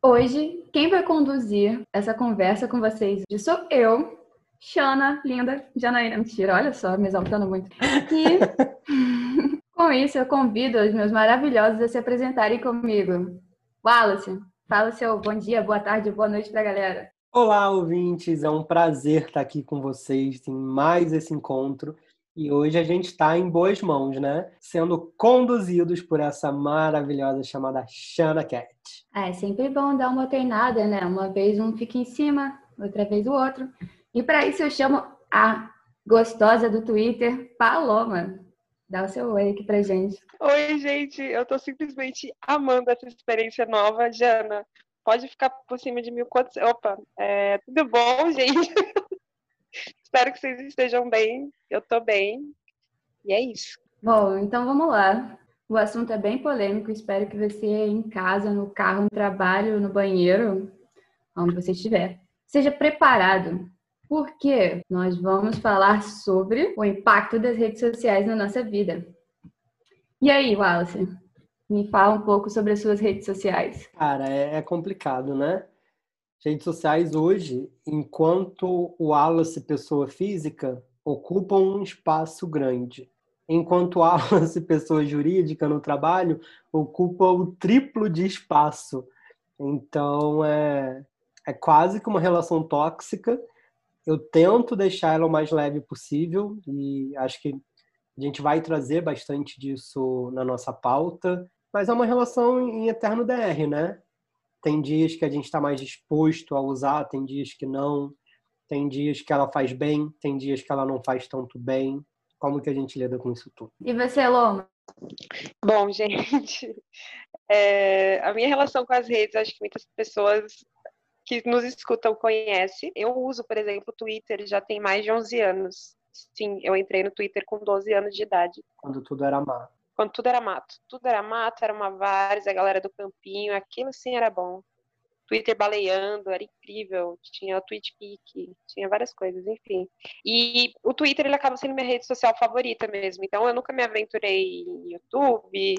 Hoje, quem vai conduzir essa conversa com vocês sou eu, Xana, linda, Janaína, mentira, olha só, me exaltando muito. E com isso eu convido os meus maravilhosos a se apresentarem comigo. Wallace, fala seu bom dia, boa tarde, boa noite pra galera. Olá, ouvintes, é um prazer estar aqui com vocês em mais esse encontro. E hoje a gente está em boas mãos, né? Sendo conduzidos por essa maravilhosa chamada Shana Cat. É sempre bom dar uma alternada, né? Uma vez um fica em cima, outra vez o outro. E para isso eu chamo a gostosa do Twitter, Paloma. Dá o seu oi aqui pra gente. Oi, gente. Eu tô simplesmente amando essa experiência nova. Jana, pode ficar por cima de mil quantos... Opa, é... tudo bom, gente? Espero que vocês estejam bem. Eu tô bem. E é isso. Bom, então vamos lá. O assunto é bem polêmico. Espero que você em casa, no carro, no trabalho, no banheiro, onde você estiver, seja preparado. Porque nós vamos falar sobre o impacto das redes sociais na nossa vida. E aí, Wallace? Me fala um pouco sobre as suas redes sociais. Cara, é, é complicado, né? redes sociais hoje, enquanto o Wallace, pessoa física, ocupam um espaço grande. Enquanto o Wallace, pessoa jurídica, no trabalho, ocupa o triplo de espaço. Então, é, é quase que uma relação tóxica. Eu tento deixar ela o mais leve possível e acho que a gente vai trazer bastante disso na nossa pauta, mas é uma relação em eterno DR, né? Tem dias que a gente está mais disposto a usar, tem dias que não. Tem dias que ela faz bem, tem dias que ela não faz tanto bem. Como que a gente lida com isso tudo? E você, Loma? Bom, gente, é, a minha relação com as redes, acho que muitas pessoas que nos escutam conhecem. Eu uso, por exemplo, o Twitter já tem mais de 11 anos. Sim, eu entrei no Twitter com 12 anos de idade. Quando tudo era mato quando tudo era mato. Tudo era mato, era uma várzea, a galera do campinho, aquilo sim era bom. Twitter baleando, era incrível. Tinha o TweetPic, tinha várias coisas, enfim. E o Twitter, ele acaba sendo minha rede social favorita mesmo. Então, eu nunca me aventurei em YouTube.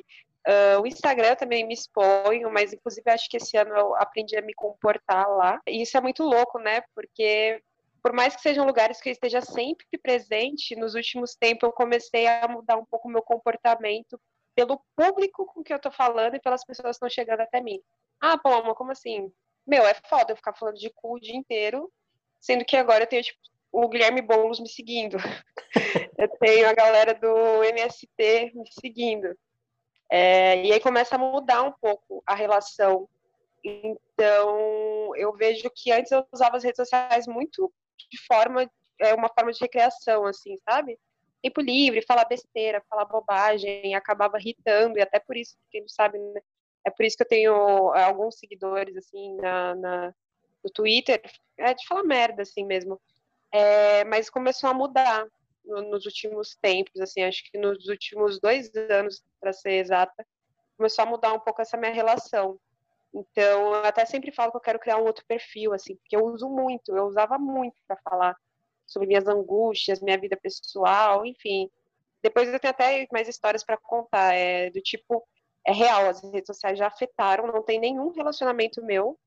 Uh, o Instagram também me exponho, mas inclusive acho que esse ano eu aprendi a me comportar lá. E isso é muito louco, né? Porque por mais que sejam lugares que eu esteja sempre presente, nos últimos tempos eu comecei a mudar um pouco o meu comportamento pelo público com que eu tô falando e pelas pessoas que estão chegando até mim. Ah, Paloma, como assim? Meu, é foda eu ficar falando de cu o dia inteiro, sendo que agora eu tenho, tipo, o Guilherme Boulos me seguindo. eu tenho a galera do MST me seguindo. É, e aí começa a mudar um pouco a relação. Então, eu vejo que antes eu usava as redes sociais muito de forma, é uma forma de recreação, assim, sabe? Tempo livre, falar besteira, falar bobagem, acabava irritando, e até por isso, quem não sabe, né? é por isso que eu tenho é, alguns seguidores, assim, na, na no Twitter, é de falar merda, assim mesmo. É, mas começou a mudar no, nos últimos tempos, assim, acho que nos últimos dois anos, para ser exata, começou a mudar um pouco essa minha relação. Então, eu até sempre falo que eu quero criar um outro perfil, assim, porque eu uso muito, eu usava muito para falar sobre minhas angústias, minha vida pessoal, enfim. Depois eu tenho até mais histórias para contar, é do tipo, é real, as redes sociais já afetaram, não tem nenhum relacionamento meu.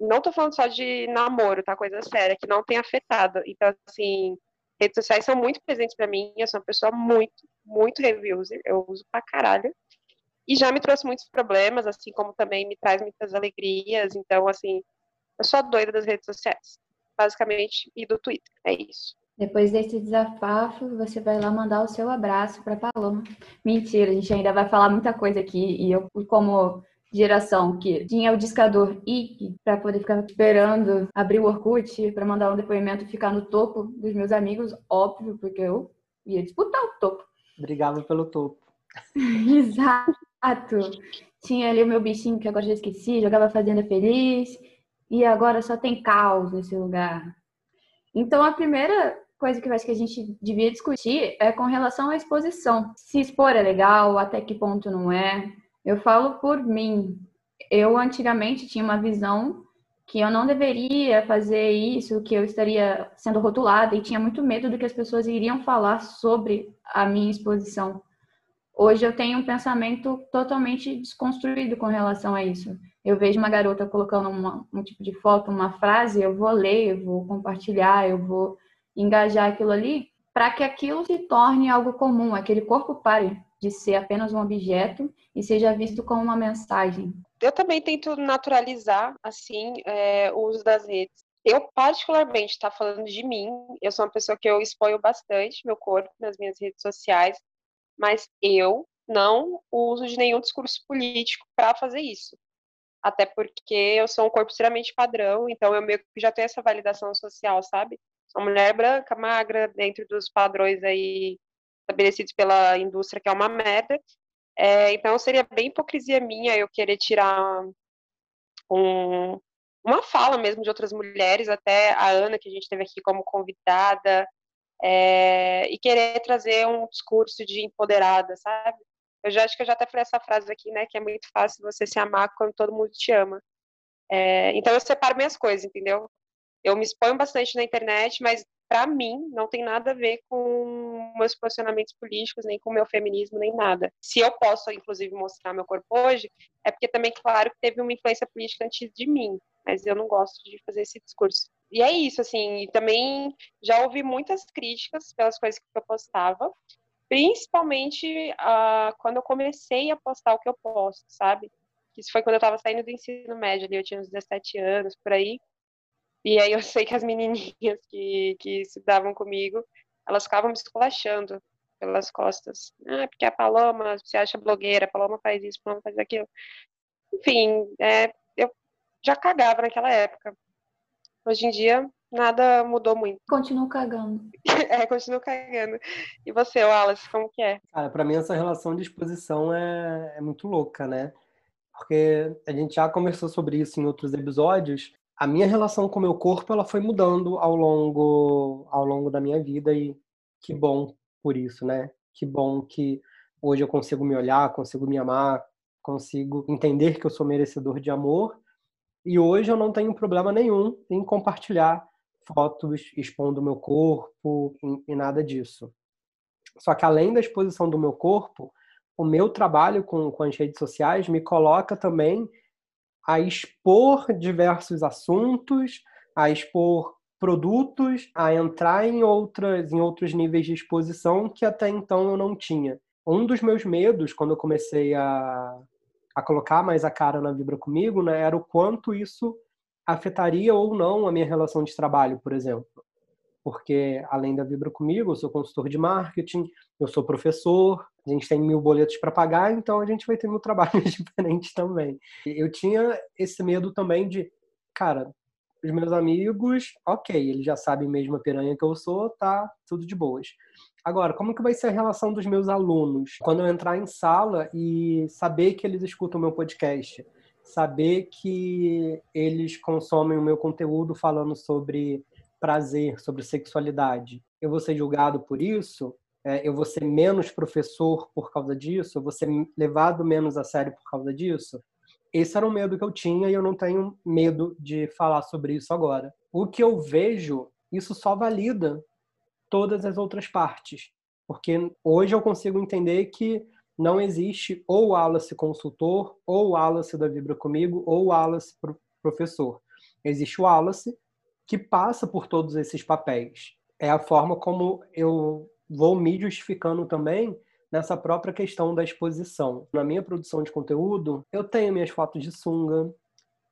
Não tô falando só de namoro, tá? Coisa séria, que não tem afetado. Então, assim, redes sociais são muito presentes para mim, eu sou uma pessoa muito, muito review user, eu uso pra caralho e já me trouxe muitos problemas, assim como também me traz muitas alegrias. Então, assim, eu sou a doida das redes sociais, basicamente, e do Twitter. É isso. Depois desse desafafo, você vai lá mandar o seu abraço para Paloma. Mentira, a gente ainda vai falar muita coisa aqui e eu, como geração que tinha o discador IP para poder ficar esperando abrir o Orkut para mandar um depoimento e ficar no topo dos meus amigos, óbvio, porque eu ia disputar o topo. Obrigado pelo topo. Exato. Tinha ali o meu bichinho que agora já esqueci, jogava Fazenda Feliz. E agora só tem caos nesse lugar. Então, a primeira coisa que eu acho que a gente devia discutir é com relação à exposição. Se expor é legal, até que ponto não é. Eu falo por mim. Eu antigamente tinha uma visão que eu não deveria fazer isso, que eu estaria sendo rotulada e tinha muito medo do que as pessoas iriam falar sobre a minha exposição. Hoje eu tenho um pensamento totalmente desconstruído com relação a isso. Eu vejo uma garota colocando uma, um tipo de foto, uma frase, eu vou ler, eu vou compartilhar, eu vou engajar aquilo ali, para que aquilo se torne algo comum, aquele corpo pare de ser apenas um objeto e seja visto como uma mensagem. Eu também tento naturalizar, assim, é, o uso das redes. Eu, particularmente, tá falando de mim, eu sou uma pessoa que eu exponho bastante meu corpo nas minhas redes sociais, mas eu não uso de nenhum discurso político para fazer isso. Até porque eu sou um corpo extremamente padrão, então eu meio que já tenho essa validação social, sabe? Sou uma mulher branca, magra, dentro dos padrões aí estabelecidos pela indústria, que é uma merda. É, então seria bem hipocrisia minha eu querer tirar um, uma fala mesmo de outras mulheres, até a Ana, que a gente teve aqui como convidada, é, e querer trazer um discurso de empoderada, sabe? Eu já acho que eu já até falei essa frase aqui, né? Que é muito fácil você se amar quando todo mundo te ama. É, então eu separo minhas coisas, entendeu? Eu me exponho bastante na internet, mas para mim não tem nada a ver com meus posicionamentos políticos, nem com meu feminismo, nem nada. Se eu posso, inclusive, mostrar meu corpo hoje, é porque também, claro, teve uma influência política antes de mim, mas eu não gosto de fazer esse discurso e é isso, assim, e também já ouvi muitas críticas pelas coisas que eu postava, principalmente uh, quando eu comecei a postar o que eu posto, sabe? Isso foi quando eu estava saindo do ensino médio ali, eu tinha uns 17 anos, por aí, e aí eu sei que as menininhas que, que estudavam comigo, elas ficavam me esculachando pelas costas. Ah, porque a Paloma se acha blogueira, a Paloma faz isso, a Paloma faz aquilo. Enfim, é, eu já cagava naquela época. Hoje em dia, nada mudou muito. Continuo cagando. é, continuo cagando. E você, Wallace, como que é? Cara, pra mim essa relação de exposição é, é muito louca, né? Porque a gente já conversou sobre isso em outros episódios. A minha relação com o meu corpo, ela foi mudando ao longo, ao longo da minha vida e que bom por isso, né? Que bom que hoje eu consigo me olhar, consigo me amar, consigo entender que eu sou merecedor de amor e hoje eu não tenho problema nenhum em compartilhar fotos expondo o meu corpo e nada disso. Só que além da exposição do meu corpo, o meu trabalho com, com as redes sociais me coloca também a expor diversos assuntos, a expor produtos, a entrar em outras em outros níveis de exposição que até então eu não tinha. Um dos meus medos quando eu comecei a, a colocar mais a cara na Vibra comigo, né, era o quanto isso afetaria ou não a minha relação de trabalho, por exemplo. Porque, além da Vibra comigo, eu sou consultor de marketing, eu sou professor, a gente tem mil boletos para pagar, então a gente vai ter mil trabalhos diferentes também. Eu tinha esse medo também de, cara, os meus amigos, ok, eles já sabem mesmo a piranha que eu sou, tá tudo de boas. Agora, como que vai ser a relação dos meus alunos quando eu entrar em sala e saber que eles escutam o meu podcast? Saber que eles consomem o meu conteúdo falando sobre prazer, sobre sexualidade. Eu vou ser julgado por isso? É, eu vou ser menos professor por causa disso? Eu vou ser levado menos a sério por causa disso? Esse era um medo que eu tinha e eu não tenho medo de falar sobre isso agora. O que eu vejo, isso só valida todas as outras partes. Porque hoje eu consigo entender que não existe ou Wallace consultor, ou Wallace da Vibra comigo, ou Wallace professor. Existe o Wallace que passa por todos esses papéis. É a forma como eu vou me justificando também nessa própria questão da exposição. Na minha produção de conteúdo, eu tenho minhas fotos de sunga,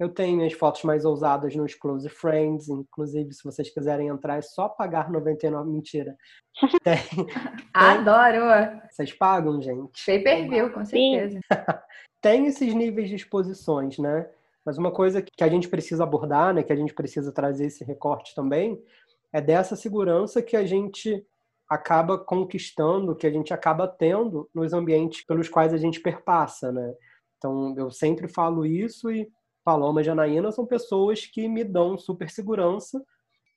eu tenho minhas fotos mais ousadas nos Close Friends, inclusive se vocês quiserem entrar é só pagar 99, mentira. Tem, tem... Adoro! Vocês pagam, gente? Pay per view, com certeza. tem esses níveis de exposições, né? Mas uma coisa que a gente precisa abordar, né, que a gente precisa trazer esse recorte também, é dessa segurança que a gente acaba conquistando, que a gente acaba tendo nos ambientes pelos quais a gente perpassa, né? Então, eu sempre falo isso e Paloma e Janaína são pessoas que me dão super segurança,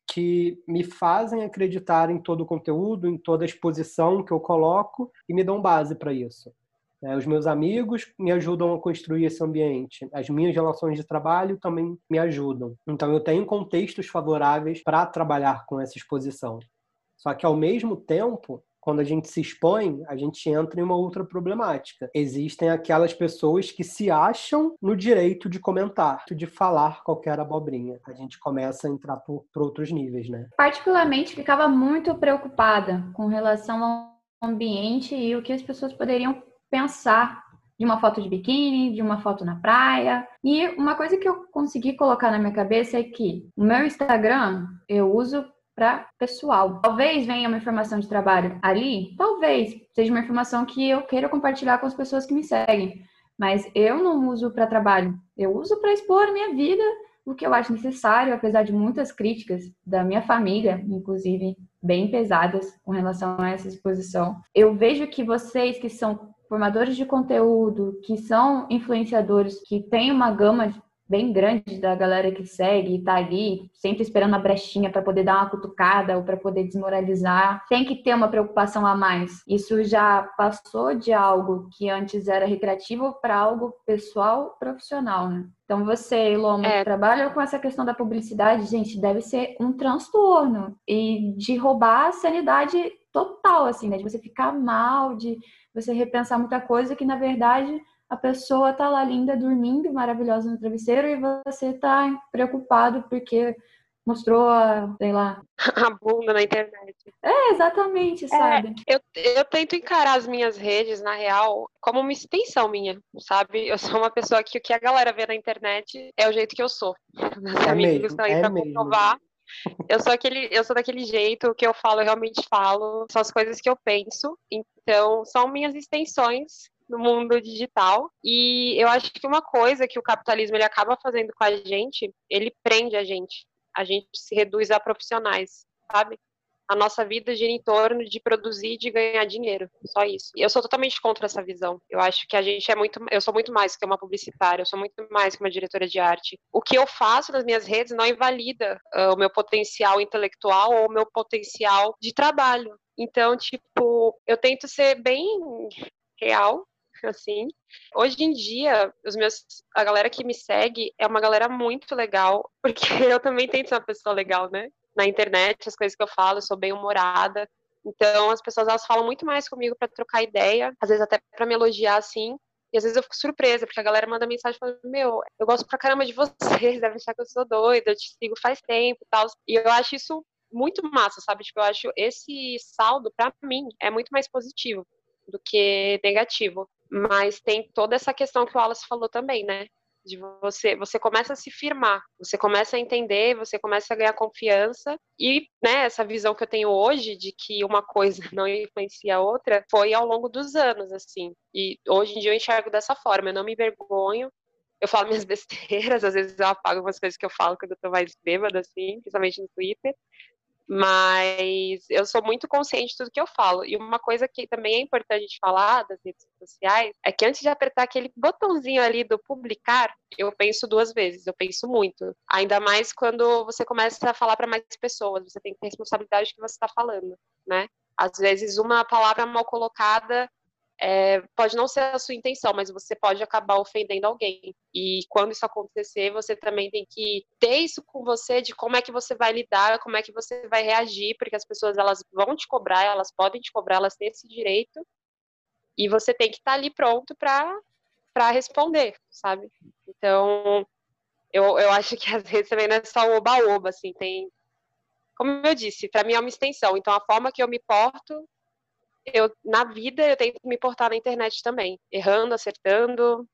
que me fazem acreditar em todo o conteúdo, em toda a exposição que eu coloco e me dão base para isso. É, os meus amigos me ajudam a construir esse ambiente. As minhas relações de trabalho também me ajudam. Então, eu tenho contextos favoráveis para trabalhar com essa exposição. Só que, ao mesmo tempo, quando a gente se expõe, a gente entra em uma outra problemática. Existem aquelas pessoas que se acham no direito de comentar, de falar qualquer abobrinha. A gente começa a entrar por, por outros níveis, né? Particularmente, ficava muito preocupada com relação ao ambiente e o que as pessoas poderiam pensar de uma foto de biquíni, de uma foto na praia. E uma coisa que eu consegui colocar na minha cabeça é que o meu Instagram eu uso para pessoal. Talvez venha uma informação de trabalho ali, talvez seja uma informação que eu queira compartilhar com as pessoas que me seguem, mas eu não uso para trabalho. Eu uso para expor a minha vida, o que eu acho necessário, apesar de muitas críticas da minha família, inclusive bem pesadas com relação a essa exposição. Eu vejo que vocês que são formadores de conteúdo, que são influenciadores, que têm uma gama bem grande da galera que segue e tá ali, sempre esperando a brechinha para poder dar uma cutucada ou para poder desmoralizar. Tem que ter uma preocupação a mais. Isso já passou de algo que antes era recreativo para algo pessoal, profissional, né? Então você, Loma, é. trabalha com essa questão da publicidade, gente, deve ser um transtorno e de roubar a sanidade total, assim, né? De você ficar mal, de você repensar muita coisa que na verdade a pessoa tá lá linda, dormindo, maravilhosa no travesseiro, e você tá preocupado porque mostrou a, sei lá. A bunda na internet. É, exatamente, é, sabe? É, eu, eu tento encarar as minhas redes, na real, como uma extensão minha, sabe? Eu sou uma pessoa que o que a galera vê na internet é o jeito que eu sou. Meus é amigos estão aí é pra mesmo. comprovar. Eu sou aquele, eu sou daquele jeito, o que eu falo, eu realmente falo, são as coisas que eu penso. Então, são minhas extensões no mundo digital. E eu acho que uma coisa que o capitalismo ele acaba fazendo com a gente, ele prende a gente. A gente se reduz a profissionais, sabe? A nossa vida gira em torno de produzir e de ganhar dinheiro, só isso. E eu sou totalmente contra essa visão. Eu acho que a gente é muito, eu sou muito mais que uma publicitária, eu sou muito mais que uma diretora de arte. O que eu faço nas minhas redes não invalida uh, o meu potencial intelectual ou o meu potencial de trabalho. Então, tipo, eu tento ser bem real assim. Hoje em dia, os meus, a galera que me segue é uma galera muito legal, porque eu também tento ser uma pessoa legal, né? Na internet, as coisas que eu falo, eu sou bem humorada. Então, as pessoas elas falam muito mais comigo para trocar ideia, às vezes até para me elogiar assim. E às vezes eu fico surpresa, porque a galera manda mensagem falando: Meu, eu gosto pra caramba de vocês, devem achar que eu sou doida, eu te sigo faz tempo e tal. E eu acho isso muito massa, sabe? Tipo, eu acho esse saldo, para mim, é muito mais positivo do que negativo. Mas tem toda essa questão que o Wallace falou também, né? De você, você começa a se firmar, você começa a entender, você começa a ganhar confiança e, né, essa visão que eu tenho hoje de que uma coisa não influencia a outra foi ao longo dos anos, assim. E hoje em dia eu enxergo dessa forma, eu não me envergonho, eu falo minhas besteiras, às vezes eu apago umas coisas que eu falo quando eu tô mais bêbada, assim, principalmente no Twitter, mas eu sou muito consciente de tudo que eu falo. E uma coisa que também é importante falar das redes sociais é que antes de apertar aquele botãozinho ali do publicar, eu penso duas vezes, eu penso muito. Ainda mais quando você começa a falar para mais pessoas, você tem que ter responsabilidade do que você está falando, né? Às vezes uma palavra mal colocada é, pode não ser a sua intenção, mas você pode acabar ofendendo alguém. E quando isso acontecer, você também tem que ter isso com você de como é que você vai lidar, como é que você vai reagir, porque as pessoas elas vão te cobrar, elas podem te cobrar, elas têm esse direito. E você tem que estar ali pronto para para responder, sabe? Então, eu, eu acho que às vezes também não é só oba-oba, assim, tem como eu disse, para mim é uma extensão. Então, a forma que eu me porto eu na vida eu tento me portar na internet também, errando, acertando,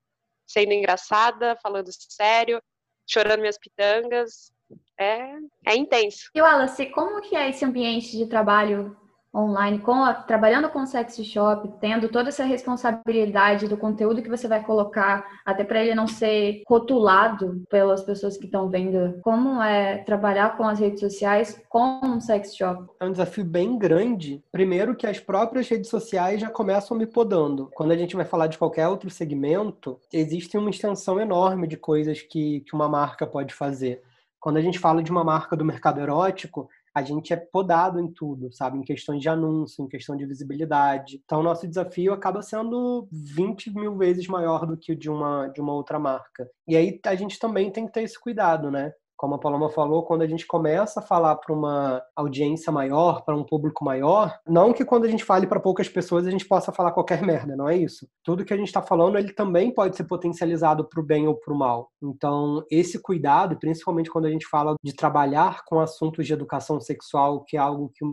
sendo engraçada, falando sério, chorando minhas pitangas. É, é intenso. E Wallace, como que é esse ambiente de trabalho online, com a, trabalhando com o sexy shop, tendo toda essa responsabilidade do conteúdo que você vai colocar, até para ele não ser rotulado pelas pessoas que estão vendo. Como é trabalhar com as redes sociais com um sex shop? É um desafio bem grande. Primeiro que as próprias redes sociais já começam me podando. Quando a gente vai falar de qualquer outro segmento, existe uma extensão enorme de coisas que, que uma marca pode fazer. Quando a gente fala de uma marca do mercado erótico, a gente é podado em tudo, sabe? Em questões de anúncio, em questão de visibilidade. Então, nosso desafio acaba sendo 20 mil vezes maior do que o de uma, de uma outra marca. E aí, a gente também tem que ter esse cuidado, né? Como a Paloma falou, quando a gente começa a falar para uma audiência maior, para um público maior, não que quando a gente fale para poucas pessoas a gente possa falar qualquer merda, não é isso. Tudo que a gente está falando, ele também pode ser potencializado para o bem ou para o mal. Então, esse cuidado, principalmente quando a gente fala de trabalhar com assuntos de educação sexual, que é algo que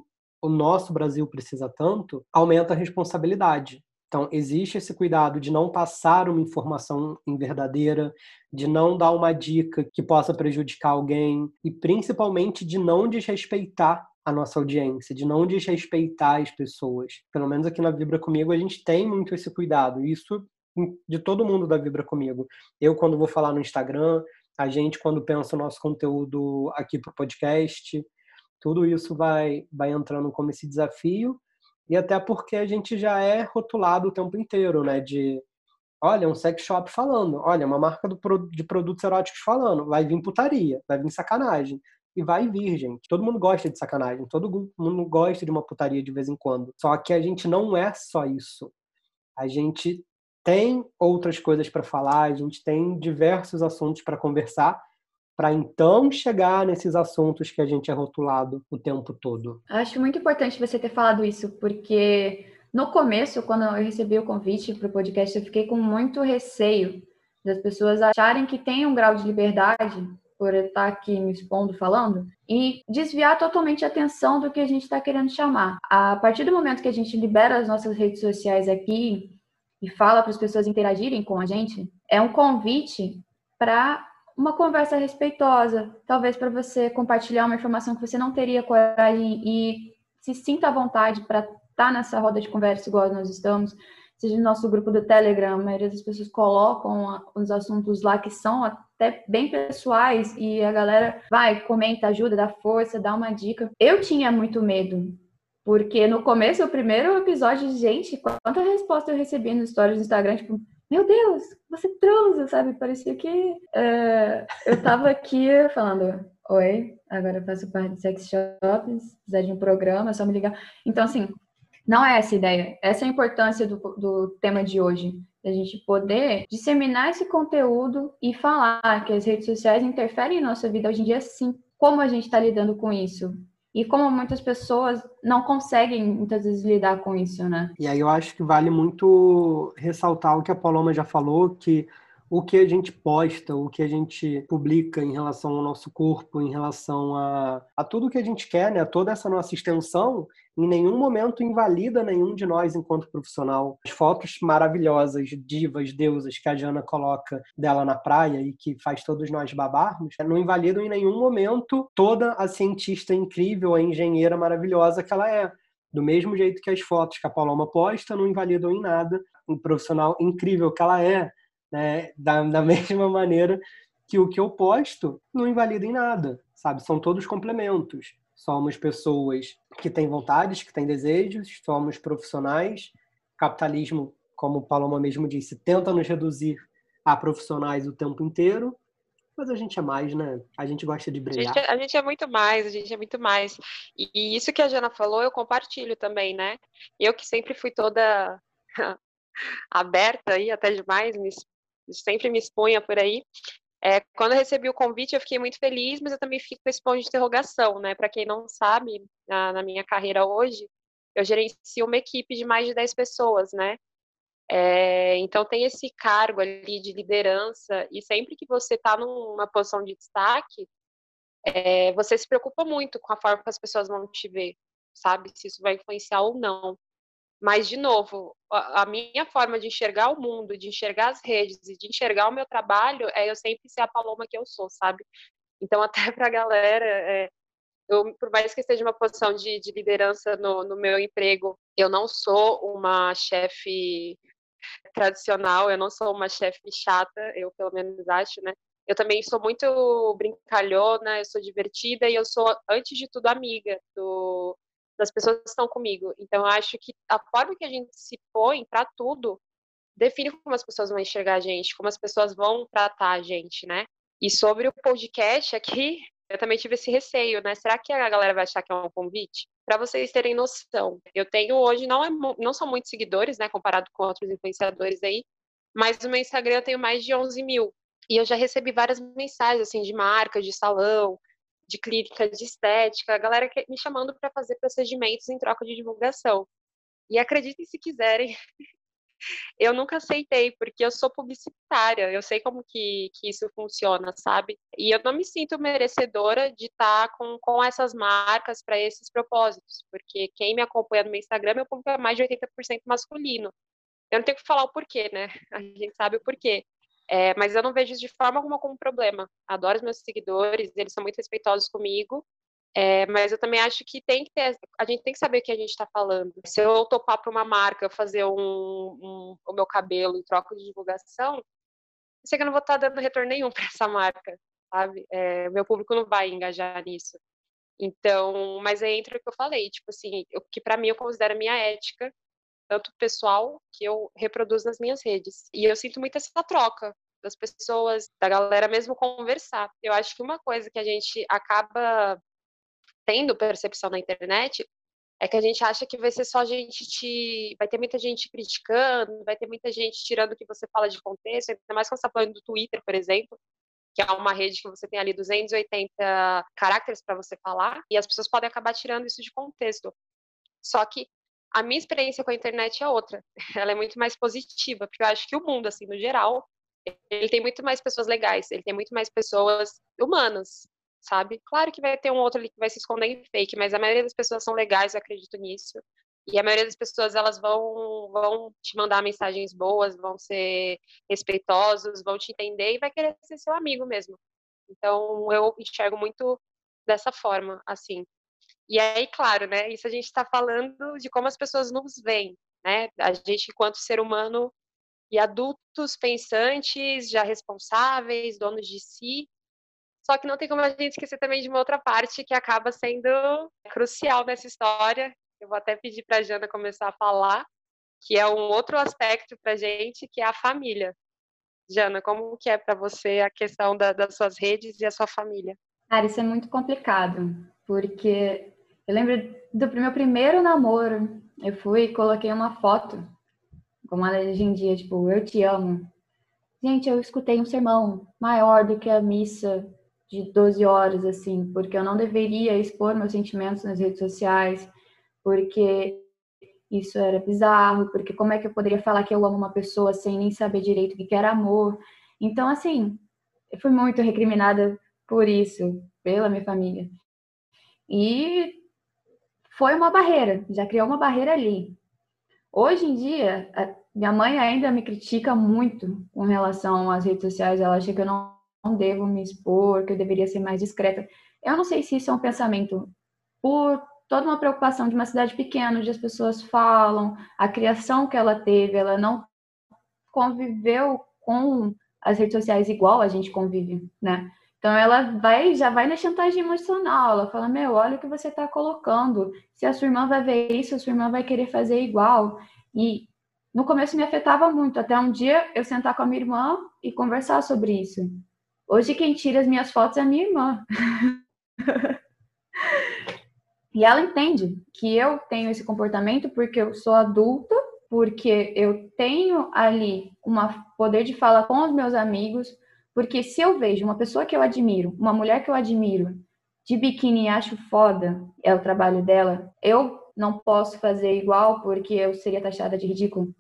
o nosso Brasil precisa tanto, aumenta a responsabilidade. Então, existe esse cuidado de não passar uma informação inverdadeira, de não dar uma dica que possa prejudicar alguém e principalmente de não desrespeitar a nossa audiência, de não desrespeitar as pessoas. Pelo menos aqui na Vibra Comigo a gente tem muito esse cuidado. Isso de todo mundo da Vibra Comigo. Eu, quando vou falar no Instagram, a gente, quando pensa o nosso conteúdo aqui para o podcast, tudo isso vai, vai entrando como esse desafio e até porque a gente já é rotulado o tempo inteiro, né? De, olha, um sex shop falando, olha, uma marca do, de produtos eróticos falando, vai vir putaria, vai vir sacanagem. E vai vir, gente. Todo mundo gosta de sacanagem, todo mundo gosta de uma putaria de vez em quando. Só que a gente não é só isso. A gente tem outras coisas para falar, a gente tem diversos assuntos para conversar para então chegar nesses assuntos que a gente é rotulado o tempo todo. Acho muito importante você ter falado isso, porque no começo, quando eu recebi o convite para o podcast, eu fiquei com muito receio das pessoas acharem que tem um grau de liberdade por estar aqui me expondo, falando, e desviar totalmente a atenção do que a gente está querendo chamar. A partir do momento que a gente libera as nossas redes sociais aqui e fala para as pessoas interagirem com a gente, é um convite para uma conversa respeitosa, talvez para você compartilhar uma informação que você não teria coragem e se sinta à vontade para estar tá nessa roda de conversa igual nós estamos, seja no nosso grupo do Telegram, a maioria das pessoas colocam os assuntos lá que são até bem pessoais e a galera vai, comenta, ajuda, dá força, dá uma dica. Eu tinha muito medo, porque no começo, o primeiro episódio, gente, quanta resposta eu recebi nos stories do Instagram, tipo, meu Deus, você transa, sabe? Parecia que é, eu tava aqui falando, oi, agora eu faço parte de sex shops, precisar de um programa, é só me ligar. Então, assim, não é essa a ideia. Essa é a importância do, do tema de hoje. A gente poder disseminar esse conteúdo e falar que as redes sociais interferem em nossa vida hoje em dia, sim. Como a gente está lidando com isso? E como muitas pessoas não conseguem muitas vezes lidar com isso, né? E aí eu acho que vale muito ressaltar o que a Paloma já falou, que o que a gente posta, o que a gente publica em relação ao nosso corpo, em relação a, a tudo que a gente quer, né? Toda essa nossa extensão, em nenhum momento invalida nenhum de nós enquanto profissional. As fotos maravilhosas, divas, deusas que a Jana coloca dela na praia e que faz todos nós babarmos, não invalidam em nenhum momento toda a cientista incrível, a engenheira maravilhosa que ela é. Do mesmo jeito que as fotos que a Paloma posta não invalidam em nada o profissional incrível que ela é, né? Da, da mesma maneira que o que eu posto não invalida em nada, sabe? São todos complementos. Somos pessoas que têm vontades, que têm desejos, somos profissionais. Capitalismo, como o Paloma mesmo disse, tenta nos reduzir a profissionais o tempo inteiro, mas a gente é mais, né? A gente gosta de brilhar. A gente, é, a gente, é muito mais, a gente é muito mais. E, e, isso que a Jana falou, eu compartilho também, né? Eu que sempre fui toda aberta aí, até demais, me sempre me expunha por aí. É, quando eu recebi o convite, eu fiquei muito feliz, mas eu também fico com esse ponto de interrogação, né? Para quem não sabe, na, na, minha carreira hoje, eu gerencio uma equipe de mais de 10 pessoas, né? É, então tem esse cargo ali de liderança, e sempre que você está numa posição de destaque, é, você se preocupa muito com a forma que as pessoas vão te ver, sabe? Se isso vai influenciar ou não. Mas, de novo, a, minha forma de enxergar o mundo, de enxergar as redes e de enxergar o meu trabalho é eu sempre ser a paloma que eu sou, sabe? Então, até para a galera, é, eu, por mais que esteja uma posição de, de liderança no, no, meu emprego, eu não sou uma chefe tradicional, eu não sou uma chefe chata, eu pelo menos acho, né? Eu também sou muito brincalhona, eu sou divertida e eu sou, antes de tudo, amiga do, das pessoas que estão comigo. Então, acho que a forma que a gente se põe para tudo define como as pessoas vão enxergar a gente, como as pessoas vão tratar a gente, né? E sobre o podcast aqui, eu também tive esse receio, né? Será que a galera vai achar que é um convite? Para vocês terem noção, eu tenho hoje, não, é, não são muitos seguidores, né? Comparado com outros influenciadores aí, mas no meu Instagram eu tenho mais de 11 mil. E eu já recebi várias mensagens assim de marcas, de salão, de clínica de estética, a galera me chamando para fazer procedimentos em troca de divulgação. E acreditem se quiserem, eu nunca aceitei, porque eu sou publicitária, eu sei como que, que isso funciona, sabe? E eu não me sinto merecedora de estar com, com essas marcas para esses propósitos, porque quem me acompanha no meu Instagram, meu público é mais de 80% masculino. Eu não tenho que falar o porquê, né? A gente sabe o porquê. É, mas eu não vejo isso de forma alguma como problema. Adoro os meus seguidores, eles são muito respeitosos comigo. É, mas eu também acho que tem que ter, a gente tem que saber o que a gente está falando. Se eu topar para uma marca fazer um, um, o meu cabelo em troca de divulgação, eu sei que eu não vou estar tá dando retorno nenhum para essa marca, sabe? É, meu público não vai engajar nisso. Então, mas aí entra o que eu falei, tipo assim, o que para mim eu considero minha ética, tanto pessoal que eu reproduzo nas minhas redes. E eu sinto muito essa troca das pessoas, da galera mesmo conversar. Eu acho que uma coisa que a gente acaba tendo percepção na internet é que a gente acha que vai ser só gente te. Vai ter muita gente criticando, vai ter muita gente tirando o que você fala de contexto, ainda mais quando você está falando do Twitter, por exemplo, que é uma rede que você tem ali 280 caracteres para você falar, e as pessoas podem acabar tirando isso de contexto. Só que a minha experiência com a internet é outra. Ela é muito mais positiva, porque eu acho que o mundo, assim, no geral, ele tem muito mais pessoas legais, ele tem muito mais pessoas humanas, sabe? Claro que vai ter um outro ali que vai se esconder em fake, mas a maioria das pessoas são legais, eu acredito nisso. E a maioria das pessoas, elas vão, vão te mandar mensagens boas, vão ser respeitosos, vão te entender e vai querer ser seu amigo mesmo. Então, eu enxergo muito dessa forma, assim. E aí, claro, né? Isso a gente está falando de como as pessoas nos veem, né? A gente, enquanto ser humano e adultos pensantes, já responsáveis, donos de si, só que não tem como a gente esquecer também de uma outra parte que acaba sendo crucial nessa história. Eu vou até pedir para a Jana começar a falar, que é um outro aspecto para gente, que é a família. Jana, como que é para você a questão da, das suas redes e a sua família? Cara, isso é muito complicado, porque eu lembro do meu primeiro namoro, eu fui e coloquei uma foto com uma legendinha, tipo, eu te amo. Gente, eu escutei um sermão maior do que a missa de 12 horas, assim, porque eu não deveria expor meus sentimentos nas redes sociais, porque isso era bizarro, porque como é que eu poderia falar que eu amo uma pessoa sem nem saber direito o que era amor? Então, assim, eu fui muito recriminada por isso, pela minha família. E foi uma barreira, já criou uma barreira ali. Hoje em dia, minha mãe ainda me critica muito com relação às redes sociais, ela acha que eu não não devo me expor, que eu deveria ser mais discreta. Eu não sei se isso é um pensamento por toda uma preocupação de uma cidade pequena, onde as pessoas falam, a criação que ela teve, ela não conviveu com as redes sociais igual a gente convive, né? Então ela vai, já vai na chantagem emocional, ela fala, meu, olha o que você está colocando. Se a sua irmã vai ver isso, a sua irmã vai querer fazer igual. E no começo me afetava muito, até um dia eu sentar com a minha irmã e conversar sobre isso. Hoje quem tira as minhas fotos é a minha irmã. e ela entende que eu tenho esse comportamento porque eu sou adulta, porque eu tenho ali um poder de fala com os meus amigos, porque se eu vejo uma pessoa que eu admiro, uma mulher que eu admiro, de biquíni e acho foda, é o trabalho dela, eu não posso fazer igual porque eu seria taxada de ridículo.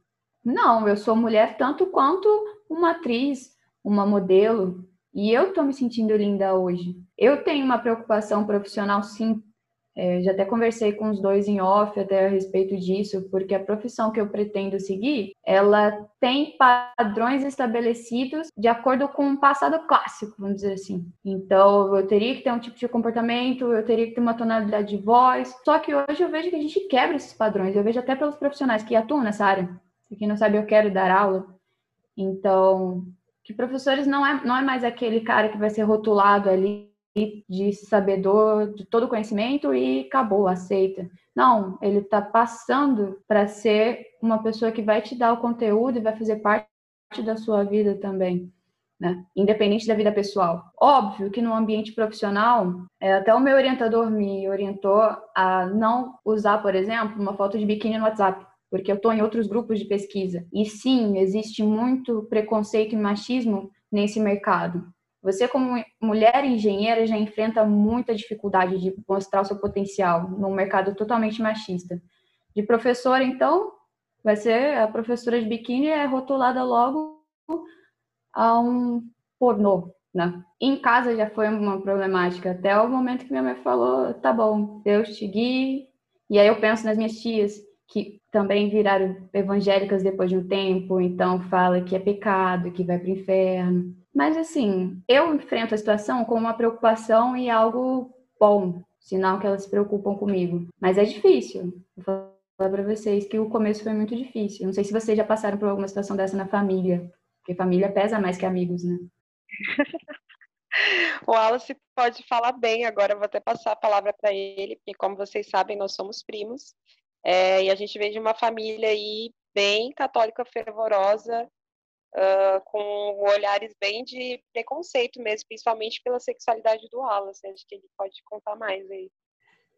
Não, eu sou mulher tanto quanto uma atriz, uma modelo, e eu estou me sentindo linda hoje. Eu tenho uma preocupação profissional, sim. É, já até conversei com os dois em off até a respeito disso, porque a profissão que eu pretendo seguir, ela tem padrões estabelecidos de acordo com o passado clássico, vamos dizer assim. Então, eu teria que ter um tipo de comportamento, eu teria que ter uma tonalidade de voz. Só que hoje eu vejo que a gente quebra esses padrões. Eu vejo até pelos profissionais que atuam nessa área. Para quem não sabe, eu quero dar aula. Então, que professores não é, não é mais aquele cara que vai ser rotulado ali de sabedor de todo conhecimento e acabou, aceita. Não, ele está passando para ser uma pessoa que vai te dar o conteúdo e vai fazer parte da sua vida também. Né? Independente da vida pessoal. Óbvio que no ambiente profissional, é, até o meu orientador me orientou a não usar, por exemplo, uma foto de biquíni no WhatsApp porque eu estou em outros grupos de pesquisa. E sim, existe muito preconceito e machismo nesse mercado? Você, como mulher engenheira, já enfrenta muita dificuldade de mostrar o seu potencial num mercado totalmente machista. De professora, então, vai ser a professora de biquíni é rotulada logo a um pornô, né? Em casa já foi uma problemática, até o momento que minha mãe falou, tá bom, Deus te guie. E aí eu penso nas minhas tias, que também viraram evangélicas depois de um tempo, então fala que é pecado, que vai para o inferno. Mas assim, eu enfrento a situação com uma preocupação e algo bom, sinal que elas se preocupam comigo. Mas é difícil. Vou falar para vocês que o começo foi muito difícil. Não sei se vocês já passaram por alguma situação dessa na família, porque família pesa mais que amigos, né? o Wallace pode falar bem agora, eu vou até passar a palavra para ele, porque como vocês sabem, nós somos primos. É, e a gente vem de uma família aí bem católica fervorosa, uh, com olhares bem de preconceito mesmo, principalmente pela sexualidade do Wallace. Acho que ele pode contar mais aí.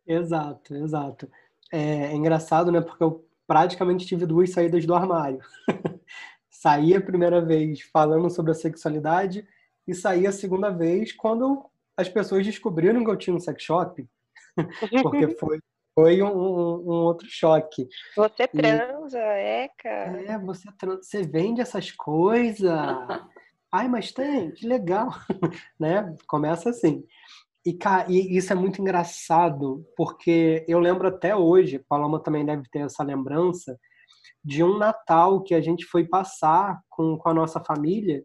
Exato, exato. É, é engraçado, né? Porque eu praticamente tive duas saídas do armário. saí a primeira vez falando sobre a sexualidade e saí a segunda vez quando as pessoas descobriram que eu tinha um sex shop. Porque foi foi um, um, outro choque. Você transa, e, é, cara. É, você, transa, você vende essas coisas. Ai, mas tem, que legal. né? Começa assim. E, e, isso é muito engraçado, porque eu lembro até hoje, Paloma também deve ter essa lembrança, de um Natal que a gente foi passar com, com a nossa família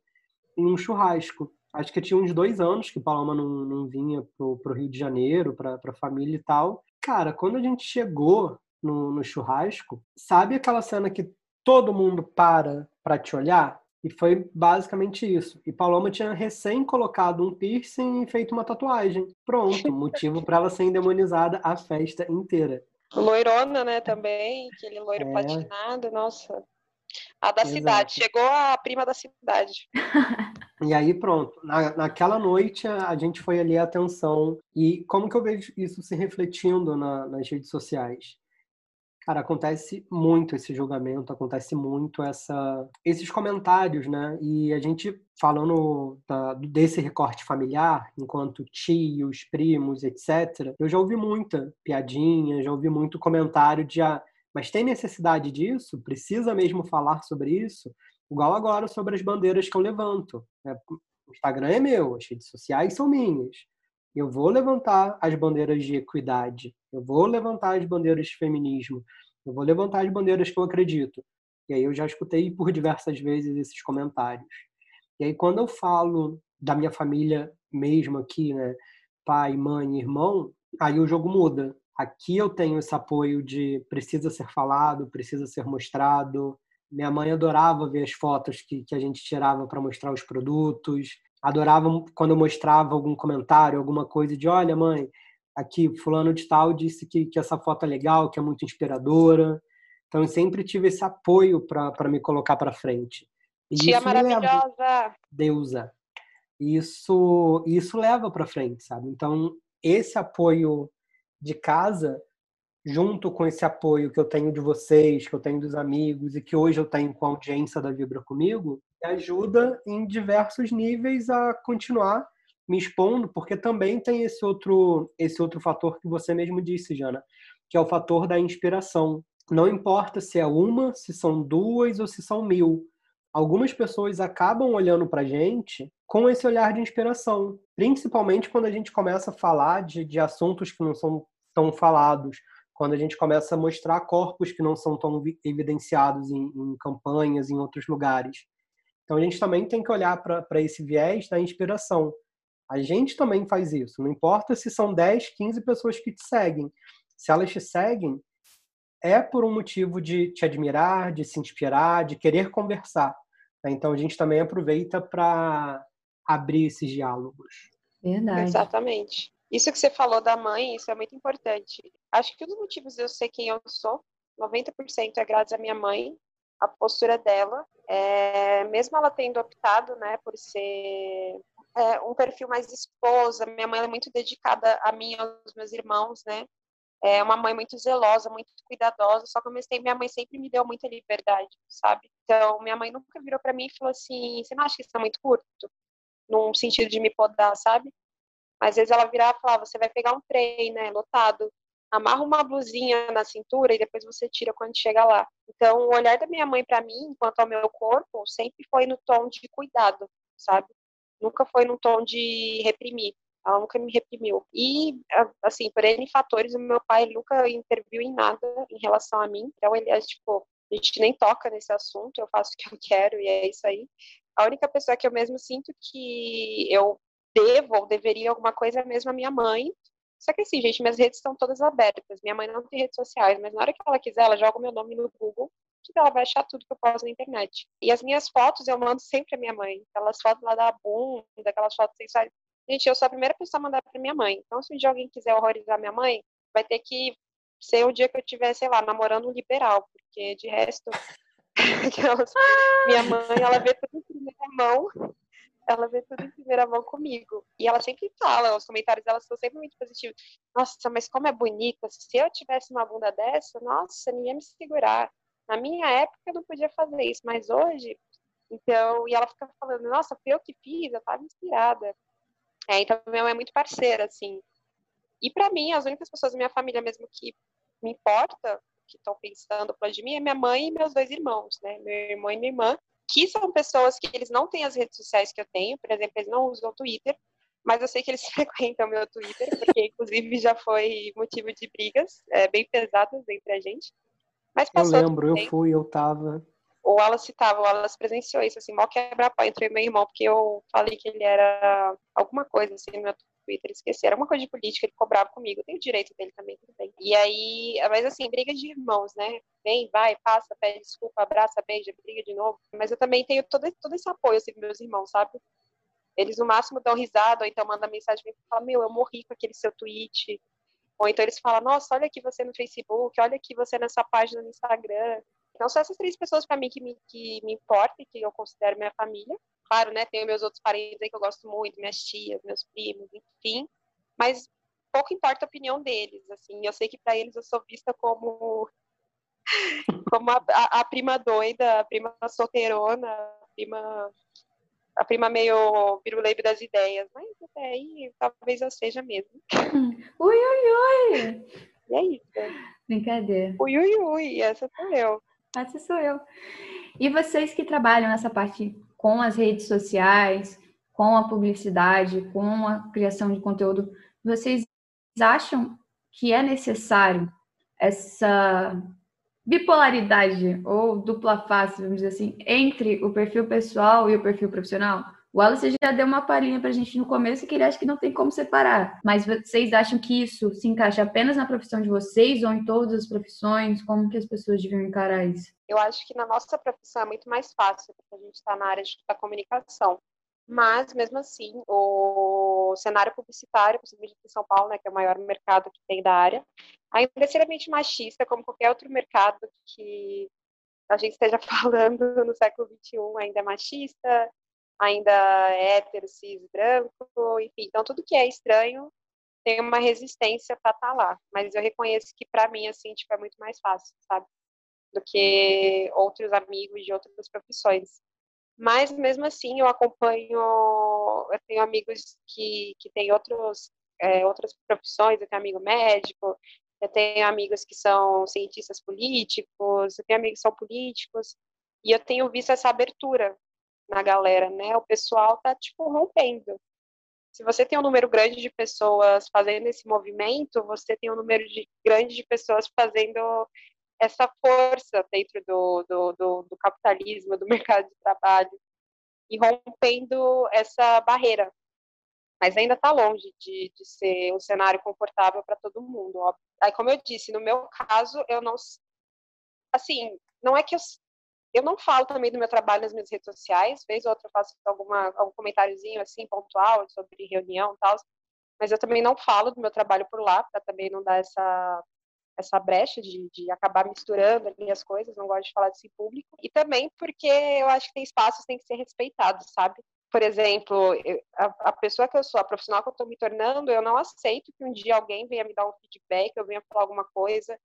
em um churrasco. Acho que tinha uns dois anos que Paloma não, não vinha pro, pro Rio de Janeiro, para a família e tal. Cara, quando a gente chegou no, no churrasco, sabe aquela cena que todo mundo para para te olhar? E foi basicamente isso. E Paloma tinha recém colocado um piercing e feito uma tatuagem. Pronto, motivo para ela ser endemonizada a festa inteira. Loirona, né, também, aquele loiro é... platinado, nossa. A da Exato. cidade, chegou a prima da cidade. E aí, pronto. Na, naquela noite, a gente foi ali a atenção. E como que eu vejo isso se refletindo na, nas redes sociais? Cara, acontece muito esse julgamento, acontece muito essa, esses comentários, né? E a gente falando da, desse recorte familiar, enquanto tios, primos, etc., eu já ouvi muita piadinha, já ouvi muito comentário de ah, mas tem necessidade disso? Precisa mesmo falar sobre isso? Igual agora sobre as bandeiras que eu levanto. Né? O Instagram é meu, as redes sociais são minhas. Eu vou levantar as bandeiras de equidade, eu vou levantar as bandeiras de feminismo, eu vou levantar as bandeiras que eu acredito. E aí eu já escutei por diversas vezes esses comentários. E aí quando eu falo da minha família mesmo aqui, né, pai, mãe, irmão, aí o jogo muda. Aqui eu tenho esse apoio de precisa ser falado, precisa ser mostrado, minha mãe adorava ver as fotos que, que a gente tirava para mostrar os produtos. Adorava quando eu mostrava algum comentário, alguma coisa de: olha, mãe, aqui, Fulano de Tal disse que, que essa foto é legal, que é muito inspiradora. Então, eu sempre tive esse apoio para me colocar para frente. E Tia maravilhosa! Leva, deusa. Isso, isso leva para frente, sabe? Então, esse apoio de casa junto com esse apoio que eu tenho de vocês, que eu tenho dos amigos e que hoje eu tenho com a audiência da Vibra comigo, ajuda em diversos níveis a continuar me expondo, porque também tem esse outro esse outro fator que você mesmo disse, Jana, que é o fator da inspiração. Não importa se é uma, se são duas ou se são mil. Algumas pessoas acabam olhando para gente com esse olhar de inspiração, principalmente quando a gente começa a falar de, de assuntos que não são tão falados, quando a gente começa a mostrar corpos que não são tão evidenciados em, em campanhas, em outros lugares. Então a gente também tem que olhar para esse viés da inspiração. A gente também faz isso. Não importa se são 10, 15 pessoas que te seguem. Se elas te seguem, é por um motivo de te admirar, de se inspirar, de querer conversar. Né? Então a gente também aproveita para abrir esses diálogos. Verdade. Exatamente. Isso que você falou da mãe, isso é muito importante. Acho que um dos motivos de eu ser quem eu sou, 90% é graças à minha mãe, a postura dela, é, mesmo ela tendo optado, né, por ser é, um perfil mais esposa, minha mãe é muito dedicada a mim e aos meus irmãos, né, é uma mãe muito zelosa, muito cuidadosa, só que ao mesmo tempo minha mãe sempre me deu muita liberdade, sabe? Então, minha mãe nunca virou para mim e falou assim: você não acha que isso é muito curto? Num sentido de me podar, sabe? Às vezes ela virava e falava: você vai pegar um trem, né, lotado, amarra uma blusinha na cintura e depois você tira quando chega lá. Então, o olhar da minha mãe para mim, enquanto ao meu corpo, sempre foi no tom de cuidado, sabe? Nunca foi no tom de reprimir. Ela nunca me reprimiu. E, assim, por N fatores, o meu pai nunca interviu em nada em relação a mim. Então, ele é tipo, a gente nem toca nesse assunto, eu faço o que eu quero e é isso aí. A única pessoa que eu mesmo sinto que eu devo ou deveria alguma coisa é mesmo a minha mãe, só que assim, gente, minhas redes estão todas abertas. Minha mãe não tem redes sociais, mas na hora que ela quiser, ela joga o meu nome no Google, que ela vai achar tudo que eu posto na internet. E as minhas fotos eu mando sempre a minha mãe. Aquelas fotos lá da bunda, aquelas fotos sensuais. Gente, eu sou a primeira pessoa a mandar para minha mãe. Então, se um dia alguém quiser horrorizar minha mãe, vai ter que ser o dia que eu estiver, sei lá, namorando um liberal, porque de resto, minha mãe, ela vê tudo em primeira mão ela vê tudo em primeira mão comigo. E ela sempre fala, os comentários dela são sempre muito positivos. Nossa, mas como é bonita. Se eu tivesse uma bunda dessa, nossa, ninguém ia me segurar. Na minha época eu não podia fazer isso, mas hoje, então, e ela fica falando, nossa, foi eu que fiz, eu tava inspirada. É, então, minha mãe é muito parceira, assim. E para mim, as únicas pessoas da minha família mesmo que me importa, que estão pensando por de mim, é minha mãe e meus dois irmãos, né? Meu irmão e minha irmã que são pessoas que eles não têm as redes sociais que eu tenho, por exemplo, eles não usam o Twitter, mas eu sei que eles frequentam meu Twitter, porque inclusive já foi motivo de brigas é, bem pesadas entre a gente. Mas passou eu lembro, eu fui, eu tava. O Wallace tava, o Wallace presenciou isso, assim, mal quebra-pau entre meu irmão, porque eu falei que ele era alguma coisa, assim, no meu Twitter, esqueci, era uma coisa de política, ele cobrava comigo, tem o direito dele também, tudo bem. E aí, mas assim, briga de irmãos, né? Vem, vai, passa, pede desculpa, abraça, beija, briga de novo. Mas eu também tenho todo, todo esse apoio, assim, meus irmãos, sabe? Eles no máximo dão risada, ou então mandam mensagem pra mim e falam, meu, eu morri com aquele seu tweet. Ou então eles falam, nossa, olha aqui você no Facebook, olha aqui você nessa página no Instagram. Então são essas três pessoas para mim que me, que me importam e que eu considero minha família. Claro, né, tenho meus outros parentes aí que eu gosto muito, minhas tias, meus primos, enfim. Mas pouco importa a opinião deles, assim. Eu sei que para eles eu sou vista como como a, a, a, prima doida, a prima solteirona, a prima a prima meio piruleibe das ideias, mas até aí talvez eu seja mesmo. Ui, ui, ui! E é isso. Brincadeira. Ui, ui, ui, essa sou eu. Essa sou eu. E vocês que trabalham nessa parte com as redes sociais, com a publicidade, com a criação de conteúdo, vocês acham que é necessário essa bipolaridade ou dupla face, vamos dizer assim, entre o perfil pessoal e o perfil profissional? O Wallace já deu uma palhinha para a gente no começo que ele acha que não tem como separar. Mas vocês acham que isso se encaixa apenas na profissão de vocês ou em todas as profissões? Como que as pessoas deviam encarar isso? Eu acho que na nossa profissão é muito mais fácil, porque a gente está na área da comunicação. Mas, mesmo assim, o cenário publicitário, principalmente em São Paulo, né, que é o maior mercado que tem da área, ainda é extremamente machista, como qualquer outro mercado que a gente esteja falando no século XXI, ainda é machista, ainda hétero, cis, branco, enfim. Então, tudo que é estranho tem uma resistência para estar tá lá. Mas eu reconheço que, para mim, assim, tipo, é muito mais fácil, sabe? Do que outros amigos de outras profissões. Mas, mesmo assim, eu acompanho... Eu tenho amigos que, que têm outros, é, outras profissões. Eu tenho amigo médico, eu tenho amigos que são cientistas políticos, eu tenho amigos que são políticos. E eu tenho visto essa abertura na galera, né? O pessoal tá, tipo, rompendo. Se você tem um número grande de pessoas fazendo esse movimento, você tem um número de, grande de pessoas fazendo essa força dentro do, do, do, do capitalismo, do mercado de trabalho, e rompendo essa barreira. Mas ainda está longe de, de ser um cenário confortável para todo mundo. Óbvio. Aí, como eu disse, no meu caso, eu não. Assim, não é que eu eu não falo também do meu trabalho nas minhas redes sociais, vez ou outra eu faço alguma, algum comentáriozinho assim, pontual, sobre reunião e tal, mas eu também não falo do meu trabalho por lá, para também não dar essa, essa brecha de, de acabar misturando ali as coisas, não gosto de falar disso em público. E também porque eu acho que tem espaços que têm que ser respeitados, sabe? por exemplo, a, a, pessoa que eu sou, a profissional que eu estou me tornando, eu não aceito que um dia alguém venha me dar um feedback, eu venha falar alguma coisa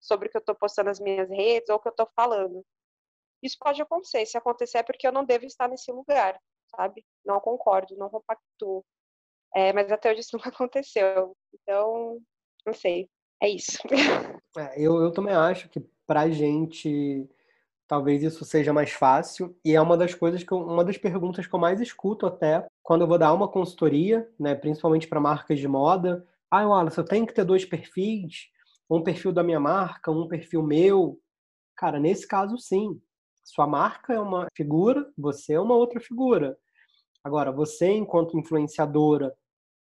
sobre o que eu estou postando nas minhas redes ou o que eu estou falando. Isso pode acontecer. Se acontecer é porque eu não devo estar nesse lugar, sabe? Não concordo, não compactuo. É, mas até hoje isso nunca aconteceu. Então, não sei. É isso. É, eu, eu também acho que pra gente talvez isso seja mais fácil e é uma das coisas que eu, uma das perguntas que eu mais escuto até quando eu vou dar uma consultoria, né, principalmente para marcas de moda. Ah, Wallace, eu tenho que ter dois perfis, um perfil da minha marca, um perfil meu. Cara, nesse caso sim. Sua marca é uma figura, você é uma outra figura. Agora, você enquanto influenciadora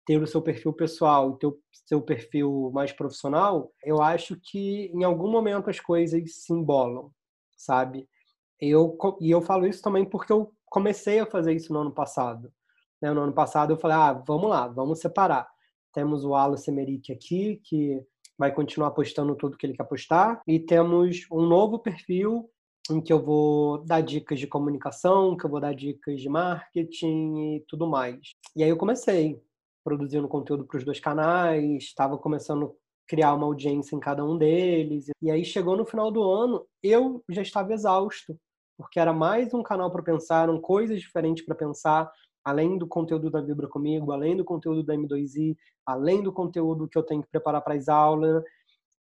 ter o seu perfil pessoal e ter o seu perfil mais profissional, eu acho que em algum momento as coisas se embolam, sabe? Eu, e eu falo isso também porque eu comecei a fazer isso no ano passado. Né? No ano passado eu falei, ah, vamos lá, vamos separar. Temos o Wallace Emerick aqui, que vai continuar postando tudo que ele quer postar, e temos um novo perfil em que eu vou dar dicas de comunicação, que eu vou dar dicas de marketing e tudo mais. E aí eu comecei produzindo conteúdo para os dois canais, estava começando a criar uma audiência em cada um deles. E aí chegou no final do ano, eu já estava exausto, porque era mais um canal para pensar, eram coisas diferentes para pensar, além do conteúdo da Vibra Comigo, além do conteúdo da M2i, além do conteúdo que eu tenho que preparar para as aulas.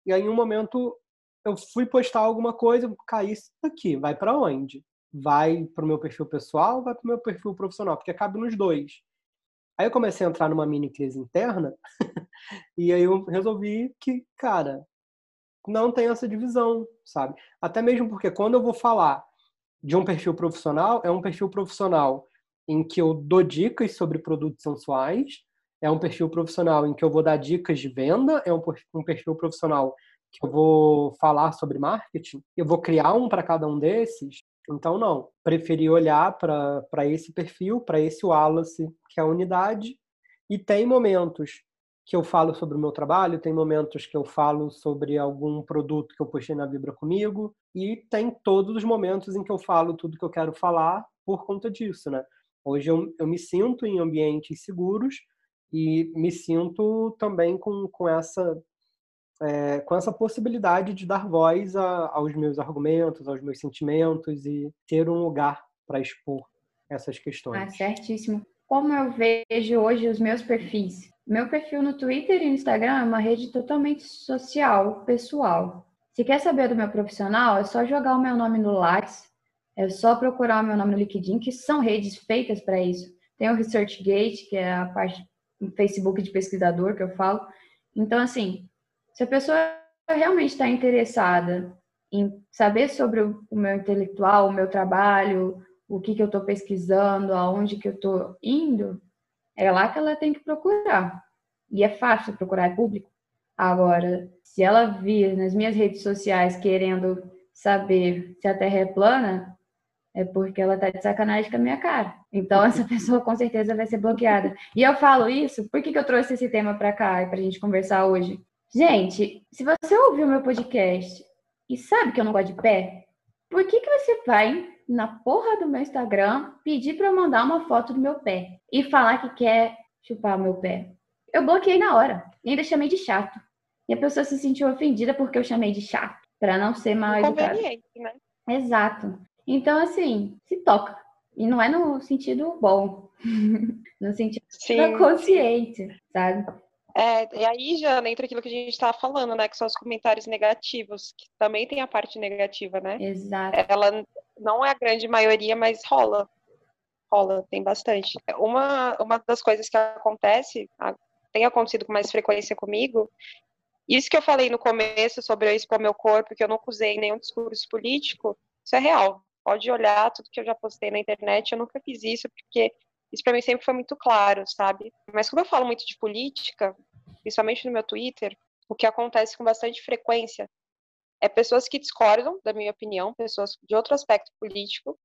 E aí, em um momento, eu fui postar alguma coisa, caí isso aqui, vai para onde? Vai para o meu perfil pessoal, vai para o meu perfil profissional, porque cabe nos dois. Aí eu comecei a entrar numa mini crise interna e aí eu resolvi que, cara, não tem essa divisão, sabe? Até mesmo porque quando eu vou falar de um perfil profissional, é um perfil profissional em que eu dou dicas sobre produtos sensuais, é um perfil profissional em que eu vou dar dicas de venda, é um, um perfil profissional que eu vou falar sobre marketing, eu vou criar um para cada um desses então, não. Preferi olhar para esse perfil, para esse Wallace, que é a unidade, e tem momentos que eu falo sobre o meu trabalho, tem momentos que eu falo sobre algum produto que eu postei na Vibra comigo, e tem todos os momentos em que eu falo tudo que eu quero falar por conta disso, né? Hoje eu, eu me sinto em ambientes seguros e me sinto também com, com essa é, com essa possibilidade de dar voz a, aos meus argumentos, aos meus sentimentos e ter um lugar para expor essas questões. Ah, certíssimo. Como eu vejo hoje os meus perfis? Meu perfil no Twitter e no Instagram é uma rede totalmente social, pessoal. Se quer saber do meu profissional, é só jogar o meu nome no Lattes, é só procurar o meu nome no LinkedIn, que são redes feitas para isso. Tem o ResearchGate, que é a parte do Facebook de pesquisador que eu falo. Então, assim, se a pessoa realmente está interessada em saber sobre o meu intelectual, o meu trabalho, o que, que eu estou pesquisando, aonde que eu estou indo, é lá que ela tem que procurar. E é fácil procurar, é público. Agora, se ela vir nas minhas redes sociais querendo saber se a Terra é plana, é porque ela tá de sacanagem com a minha cara. Então, essa pessoa com certeza vai ser bloqueada. E eu falo isso, por que, que eu trouxe esse tema para cá para a gente conversar hoje? Gente, se você ouviu meu podcast e sabe que eu não gosto de pé, por que, que você vai na porra do meu Instagram pedir para eu mandar uma foto do meu pé e falar que quer chupar meu pé? Eu bloqueei na hora e ainda chamei de chato. E a pessoa se sentiu ofendida porque eu chamei de chato, para não ser mal educada. né? Exato. Então, assim, se toca. E não é no sentido bom, no sentido sim, consciente, sim. sabe? É, e aí já entra aquilo que a gente estava falando, né? Que são os comentários negativos, que também tem a parte negativa, né? Exato. Ela não é a grande maioria, mas rola. Rola, tem bastante. Uma, uma das coisas que acontece, tem acontecido com mais frequência comigo, isso que eu falei no começo sobre eu expor meu corpo, que eu não usei nenhum discurso político, isso é real. Pode olhar tudo que eu já postei na internet, eu nunca fiz isso, porque isso para mim sempre foi muito claro, sabe? Mas como eu falo muito de política, principalmente no meu Twitter, o que acontece com bastante frequência é pessoas que discordam da minha opinião, pessoas de outro aspecto político,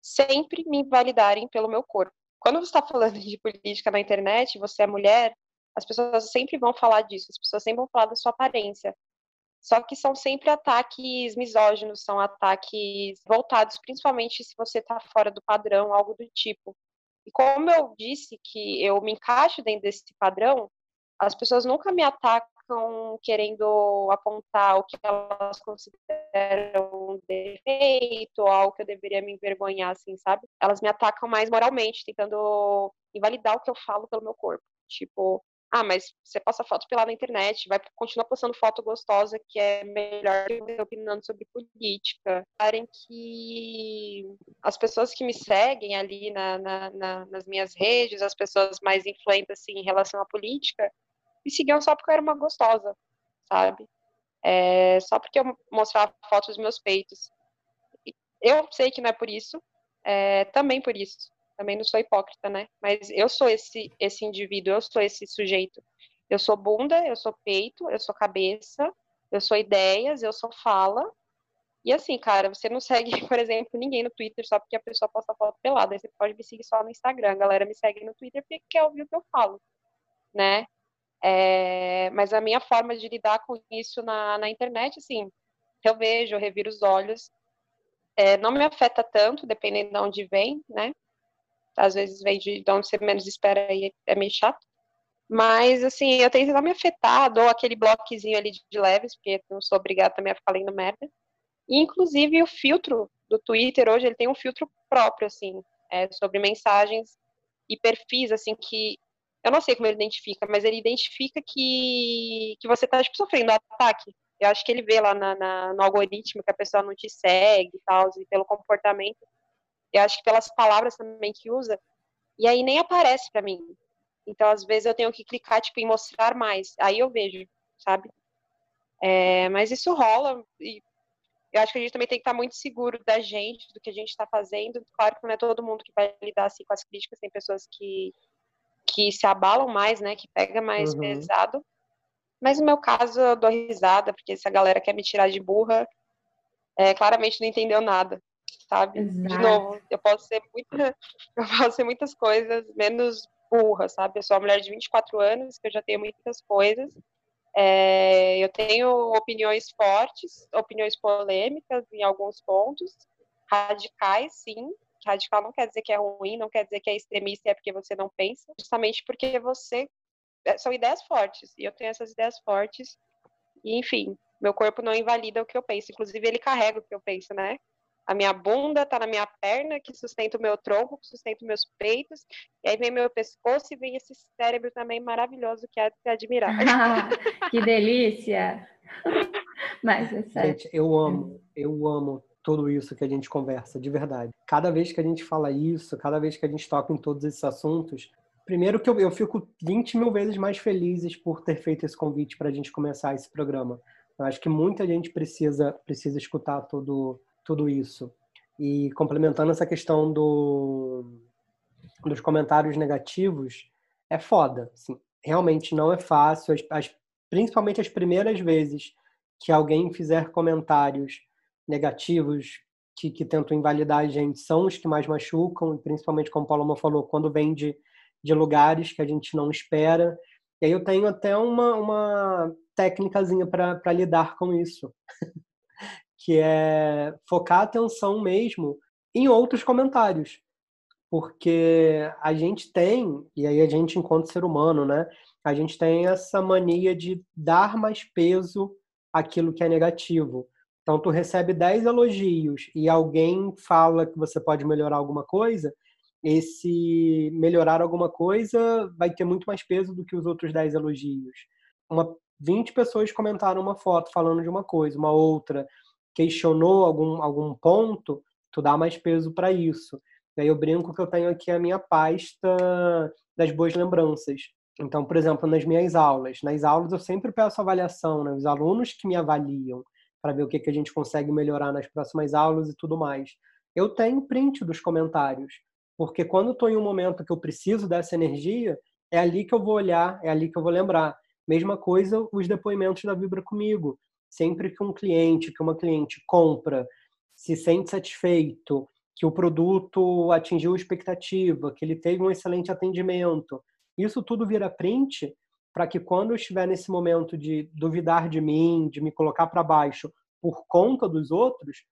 sempre me invalidarem pelo meu corpo. Quando você está falando de política na internet, você é mulher, as pessoas sempre vão falar disso, as pessoas sempre vão falar da sua aparência. Só que são sempre ataques misóginos, são ataques voltados principalmente se você está fora do padrão, algo do tipo. E como eu disse que eu me encaixo dentro desse padrão, as pessoas nunca me atacam querendo apontar o que elas consideram um defeito, algo que eu deveria me envergonhar, assim, sabe? Elas me atacam mais moralmente, tentando invalidar o que eu falo pelo meu corpo. Tipo, ah, mas você posta foto pela na internet, vai continuar postando foto gostosa que é melhor que você opinando sobre política. Parem que as pessoas que me seguem ali na, na, na, nas minhas redes, as pessoas mais influentes assim, em relação à política, me seguiam só porque eu era uma gostosa, sabe? É, só porque eu mostrava fotos dos meus peitos. Eu sei que não é por isso, é, também por isso também não sou hipócrita, né? Mas eu sou esse, esse indivíduo, eu sou esse sujeito. Eu sou bunda, eu sou peito, eu sou cabeça, eu sou ideias, eu sou fala. E assim, cara, você não segue, por exemplo, ninguém no Twitter só porque a pessoa posta foto pelada. Aí você pode me seguir só no Instagram. A galera me segue no Twitter porque quer ouvir o que eu falo, né? É, mas a minha forma de lidar com isso na, na internet, assim, eu vejo, eu reviro os olhos. É, não me afeta tanto, dependendo de onde vem, né? Às vezes vem de, onde você menos espera e é meio chato. Mas, assim, eu tento não me afetar, dou aquele bloquezinho ali de leves, porque não sou obrigada também a ficar lendo merda. E, inclusive, o filtro do Twitter hoje, ele tem um filtro próprio, assim, é, sobre mensagens e perfis, assim, que eu não sei como ele identifica, mas ele identifica que, que você está tipo, sofrendo ataque. Eu acho que ele vê lá na, na, no algoritmo que a pessoa não te segue e tal, e pelo comportamento eu acho que pelas palavras também que usa, e aí nem aparece para mim. Então, às vezes, eu tenho que clicar, tipo, em mostrar mais. Aí eu vejo, sabe? É, mas isso rola, e eu acho que a gente também tem que estar muito seguro da gente, do que a gente está fazendo. Claro que não é todo mundo que vai lidar assim com as críticas, tem pessoas que, que se abalam mais, né? Que pega mais uhum. pesado. Mas no meu caso, eu dou risada, porque se a galera quer me tirar de burra, é, claramente não entendeu nada sabe? Exato. De novo, eu posso ser muita, eu posso ser muitas coisas menos burra, sabe? Eu sou uma mulher de 24 anos, que eu já tenho muitas coisas. É, eu tenho opiniões fortes, opiniões polêmicas em alguns pontos, radicais, sim. Radical não quer dizer que é ruim, não quer dizer que é extremista é porque você não pensa, justamente porque você é, são ideias fortes e eu tenho essas ideias fortes e enfim, meu corpo não invalida o que eu penso, inclusive ele carrega o que eu penso, né? A minha bunda está na minha perna, que sustenta o meu tronco, que sustenta os meus peitos, e aí vem meu pescoço e vem esse cérebro também maravilhoso que é de se admirar. que delícia! Mas é sério. Gente, eu amo, eu amo tudo isso que a gente conversa, de verdade. Cada vez que a gente fala isso, cada vez que a gente toca em todos esses assuntos, primeiro que eu, eu fico 20 mil vezes mais feliz por ter feito esse convite para a gente começar esse programa. Eu acho que muita gente precisa, precisa escutar todo tudo isso. E complementando essa questão do, dos comentários negativos, é foda. Assim, realmente não é fácil, as, as, principalmente as primeiras vezes que alguém fizer comentários negativos que, que tentam invalidar a gente são os que mais machucam, e principalmente, como o Paloma falou, quando vem de, de lugares que a gente não espera. E aí eu tenho até uma, uma técnicazinha para lidar com isso. que é focar a atenção mesmo em outros comentários. Porque a gente tem, e aí a gente, enquanto ser humano, né, a gente tem essa mania de dar mais peso àquilo que é negativo. Então, tu recebe 10 elogios e alguém fala que você pode melhorar alguma coisa, esse melhorar alguma coisa vai ter muito mais peso do que os outros 10 elogios. Uma, 20 pessoas comentaram uma foto falando de uma coisa, uma outra questionou algum, algum ponto, tu dá mais peso para isso. Daí eu brinco que eu tenho aqui a minha pasta das boas lembranças. Então, por exemplo, nas minhas aulas, nas aulas eu sempre peço avaliação, né? os alunos que me avaliam para ver o que, que a gente consegue melhorar nas próximas aulas e tudo mais. Eu tenho print dos comentários, porque quando estou em um momento que eu preciso dessa energia, é ali que eu vou olhar, é ali que eu vou lembrar. Mesma coisa os depoimentos da Vibra comigo sempre que um cliente, que uma cliente compra, se sente satisfeito, que o produto atingiu a expectativa, que ele teve um excelente atendimento, isso tudo vira print para que quando eu estiver nesse momento de duvidar de mim, de me colocar para baixo por conta dos outros,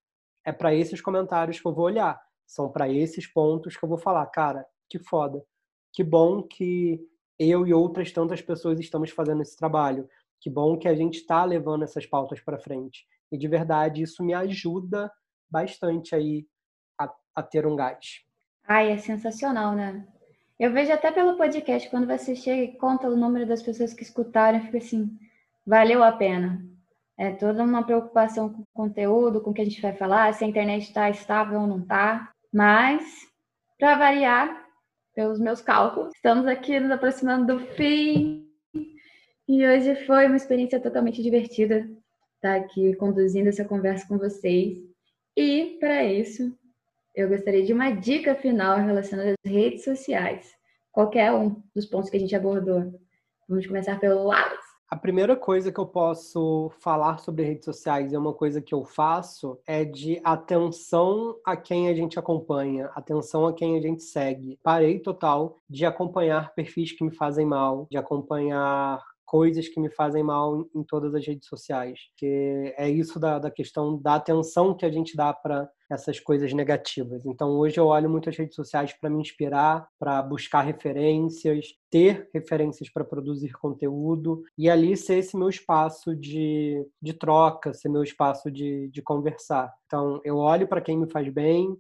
é para esses comentários que eu vou olhar. São para esses pontos que eu vou falar, cara, que foda. Que bom que eu e outras tantas pessoas estamos fazendo esse trabalho. Que bom que a gente está levando essas pautas para frente. E de verdade, isso me ajuda bastante aí a, a ter um gás. Ai, é sensacional, né? Eu vejo até pelo podcast, quando você chega e conta o número das pessoas que escutaram, fica assim, valeu a pena. É toda uma preocupação com o conteúdo, com o que a gente vai falar, se a internet está estável ou não está. Mas, para variar, pelos meus cálculos, estamos aqui nos aproximando do fim. E hoje foi uma experiência totalmente divertida estar aqui conduzindo essa conversa com vocês. E, para isso, eu gostaria de uma dica final relacionada às redes sociais. Qualquer um dos pontos que a gente abordou. Vamos começar pelo Wallace. A primeira coisa que eu posso falar sobre redes sociais é uma coisa que eu faço é de atenção a quem a gente acompanha, atenção a quem a gente segue. Parei total de acompanhar perfis que me fazem mal, de acompanhar coisas que me fazem mal em todas as redes sociais. Que é isso da, da questão da atenção que a gente dá para essas coisas negativas. Então, hoje eu olho muito as redes sociais para me inspirar, para buscar referências, ter referências para produzir conteúdo e ali ser esse meu espaço de, de troca, ser meu espaço de, de conversar. Então, eu olho para quem me faz bem,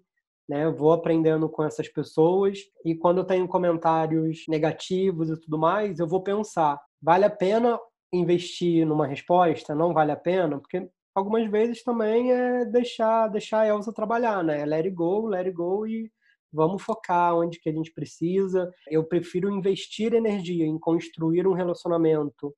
né? Eu vou aprendendo com essas pessoas e quando eu tenho comentários negativos e tudo mais, eu vou pensar, vale a pena investir numa resposta? Não vale a pena? Porque algumas vezes também é deixar, deixar a Elsa trabalhar, né? Let it go, let it go e vamos focar onde que a gente precisa. Eu prefiro investir energia em construir um relacionamento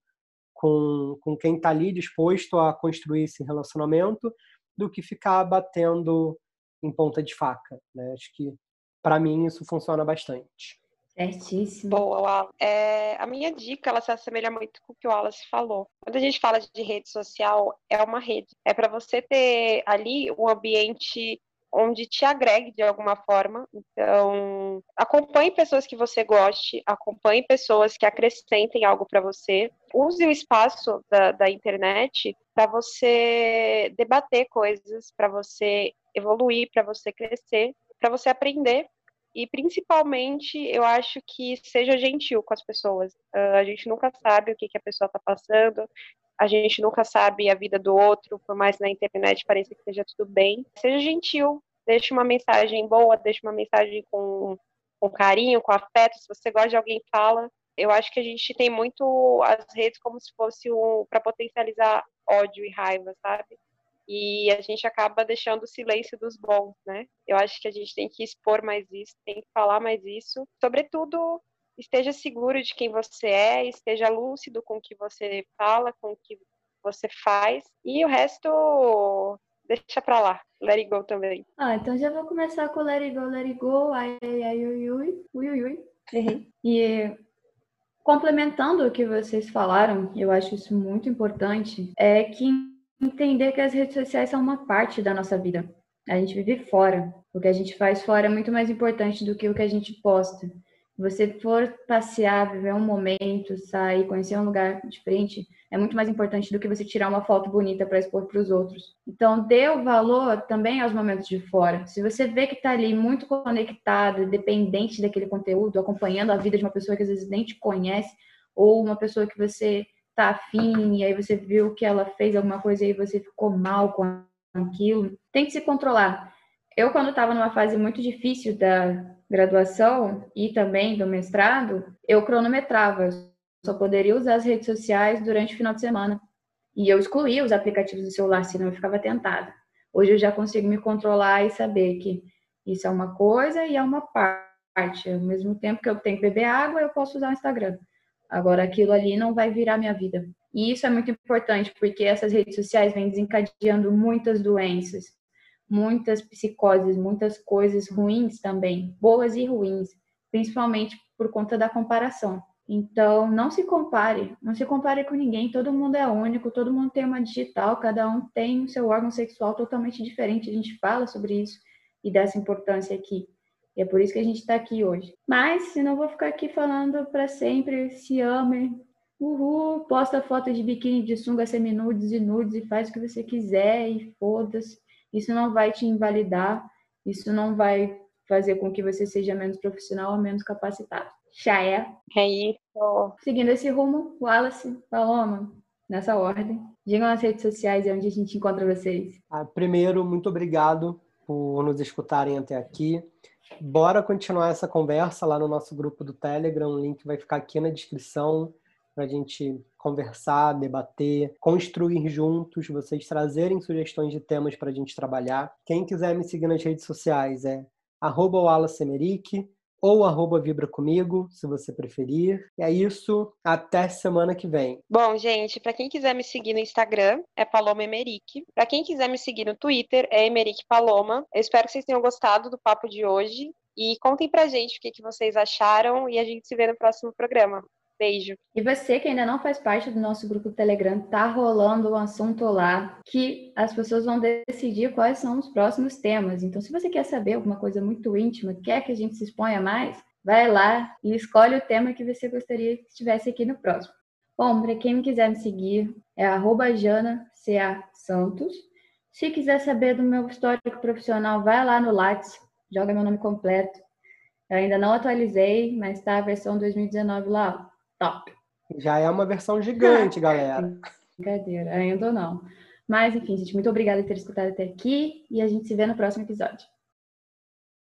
com, com quem está ali disposto a construir esse relacionamento do que ficar batendo em ponta de faca, né? Acho que para mim isso funciona bastante. Certíssimo. Boa, é, a minha dica, ela se assemelha muito com o que o Wallace falou. Quando a gente fala de rede social, é uma rede. É para você ter ali um ambiente onde te agregue de alguma forma. Então, acompanhe pessoas que você goste, acompanhe pessoas que acrescentem algo para você. Use o espaço da, da internet para você debater coisas, para você evoluir, para você crescer, para você aprender e principalmente, eu acho que seja gentil com as pessoas. Uh, a gente nunca sabe o que, que a pessoa está passando, a gente nunca sabe a vida do outro, por mais na internet pareça que esteja tudo bem. Seja gentil, deixe uma mensagem boa, deixe uma mensagem com, com carinho, com afeto. Se você gosta de alguém, fala. Eu acho que a gente tem muito as redes como se fosse um, para potencializar ódio e raiva, sabe? E a gente acaba deixando o silêncio dos bons, né? Eu acho que a gente tem que expor mais isso, tem que falar mais isso. Sobretudo, esteja seguro de quem você é, esteja lúcido com o que você fala, com o que você faz, e o resto deixa pra lá. Let it go também. Ah, então já vou começar com let it go, let it go, ai, ai, ai, ui, ui, ui, ui, ui. Errei. E complementando o que vocês falaram, eu acho isso muito importante, é que entender que as redes sociais são uma parte da nossa vida. A gente vive fora. O que a gente faz fora é muito mais importante do que o que a gente posta. Você for passear, viver um momento, sair, conhecer um lugar diferente, é muito mais importante do que você tirar uma foto bonita para expor para os outros. Então, dê o valor também aos momentos de fora. Se você vê que está ali muito conectado, dependente daquele conteúdo, acompanhando a vida de uma pessoa que às vezes nem te conhece, ou uma pessoa que você tá afim, e aí você viu que ela fez alguma coisa e aí você ficou mal com aquilo. Tem que se controlar. Eu, quando estava numa fase muito difícil da graduação e também do mestrado, eu cronometrava. Só poderia usar as redes sociais durante o final de semana. E eu excluía os aplicativos do celular, senão eu ficava tentada. Hoje eu já consigo me controlar e saber que isso é uma coisa e é uma parte. Ao mesmo tempo que eu tenho que beber água, eu posso usar o Instagram. Agora, aquilo ali não vai virar minha vida. E isso é muito importante, porque essas redes sociais vêm desencadeando muitas doenças, muitas psicoses, muitas coisas ruins também, boas e ruins, principalmente por conta da comparação. Então, não se compare, não se compare com ninguém, todo mundo é único, todo mundo tem uma digital, cada um tem o seu órgão sexual totalmente diferente, a gente fala sobre isso e dessa importância aqui. E é por isso que a gente está aqui hoje. Mas, se não vou ficar aqui falando para sempre, se ame, uhul, posta foto de biquíni de sunga seminudes e nudes e faz o que você quiser e foda-se. Isso não vai te invalidar, isso não vai fazer com que você seja menos profissional ou menos capacitado. Já é. É isso. Seguindo esse rumo, Wallace, Paloma, nessa ordem. Digam nas redes sociais onde a gente encontra vocês. Ah, primeiro, muito obrigado por nos escutarem até aqui. Bora continuar essa conversa lá no nosso grupo do Telegram. O link vai ficar aqui na descrição para a gente conversar, debater, construir juntos, vocês trazerem sugestões de temas para a gente trabalhar. Quem quiser me seguir nas redes sociais é arroba ou arroba Vibra Comigo, se você preferir. E é isso, até semana que vem. Bom, gente, para quem quiser me seguir no Instagram, é Paloma Emerick. Para quem quiser me seguir no Twitter, é Emerick Paloma. Eu espero que vocês tenham gostado do papo de hoje. E contem pra gente o que, que vocês acharam e a gente se vê no próximo programa. Beijo. E você que ainda não faz parte do nosso grupo do Telegram, tá rolando um assunto lá que as pessoas vão decidir quais são os próximos temas. Então, se você quer saber alguma coisa muito íntima, quer que a gente se exponha mais, vai lá e escolhe o tema que você gostaria que estivesse aqui no próximo. Bom, para quem quiser me seguir, é Jana Santos. Se quiser saber do meu histórico profissional, vai lá no Lattes, joga meu nome completo. Eu ainda não atualizei, mas está a versão 2019 lá. Top. Já é uma versão gigante, galera. Brincadeira, ainda não. Mas, enfim, gente, muito obrigada por ter escutado até aqui e a gente se vê no próximo episódio.